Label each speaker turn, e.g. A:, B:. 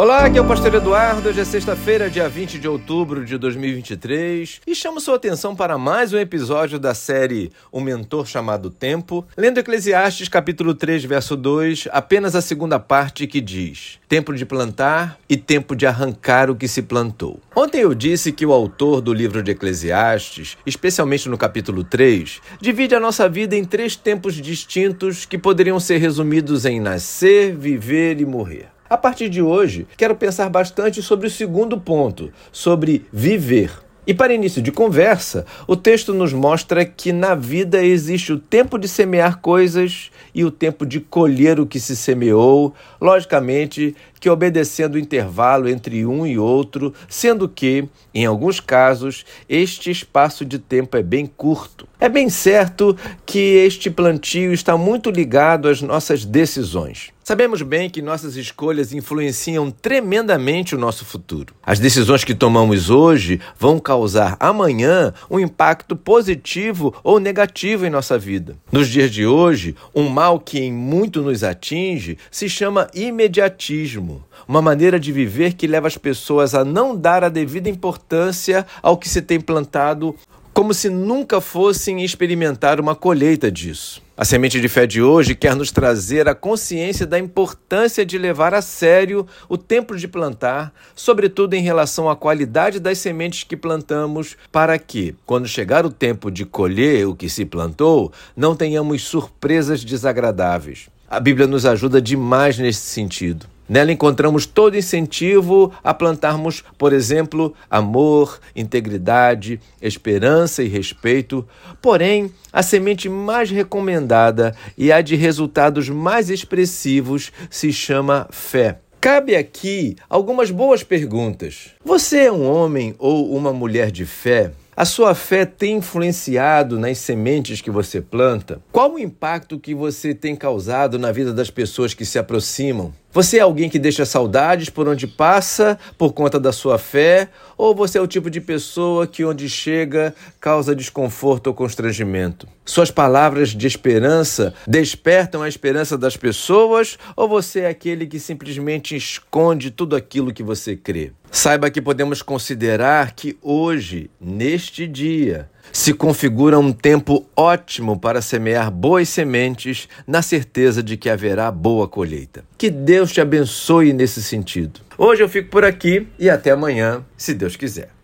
A: Olá, aqui é o Pastor Eduardo. Hoje é sexta-feira, dia 20 de outubro de 2023 e chamo sua atenção para mais um episódio da série O Mentor Chamado Tempo, lendo Eclesiastes capítulo 3, verso 2, apenas a segunda parte que diz: Tempo de plantar e tempo de arrancar o que se plantou. Ontem eu disse que o autor do livro de Eclesiastes, especialmente no capítulo 3, divide a nossa vida em três tempos distintos que poderiam ser resumidos em nascer, viver e morrer. A partir de hoje, quero pensar bastante sobre o segundo ponto, sobre viver. E para início de conversa, o texto nos mostra que na vida existe o tempo de semear coisas e o tempo de colher o que se semeou, logicamente que obedecendo o intervalo entre um e outro, sendo que, em alguns casos, este espaço de tempo é bem curto. É bem certo que este plantio está muito ligado às nossas decisões. Sabemos bem que nossas escolhas influenciam tremendamente o nosso futuro. As decisões que tomamos hoje vão causar amanhã um impacto positivo ou negativo em nossa vida. Nos dias de hoje, um mal que em muito nos atinge se chama imediatismo, uma maneira de viver que leva as pessoas a não dar a devida importância ao que se tem plantado como se nunca fossem experimentar uma colheita disso. A semente de fé de hoje quer nos trazer a consciência da importância de levar a sério o tempo de plantar, sobretudo em relação à qualidade das sementes que plantamos, para que, quando chegar o tempo de colher o que se plantou, não tenhamos surpresas desagradáveis. A Bíblia nos ajuda demais nesse sentido. Nela encontramos todo incentivo a plantarmos, por exemplo, amor, integridade, esperança e respeito. Porém, a semente mais recomendada e a de resultados mais expressivos se chama fé. Cabe aqui algumas boas perguntas. Você é um homem ou uma mulher de fé? A sua fé tem influenciado nas sementes que você planta? Qual o impacto que você tem causado na vida das pessoas que se aproximam? Você é alguém que deixa saudades por onde passa por conta da sua fé? Ou você é o tipo de pessoa que, onde chega, causa desconforto ou constrangimento? Suas palavras de esperança despertam a esperança das pessoas? Ou você é aquele que simplesmente esconde tudo aquilo que você crê? Saiba que podemos considerar que hoje, neste dia, se configura um tempo ótimo para semear boas sementes, na certeza de que haverá boa colheita. Que Deus te abençoe nesse sentido. Hoje eu fico por aqui e até amanhã, se Deus quiser.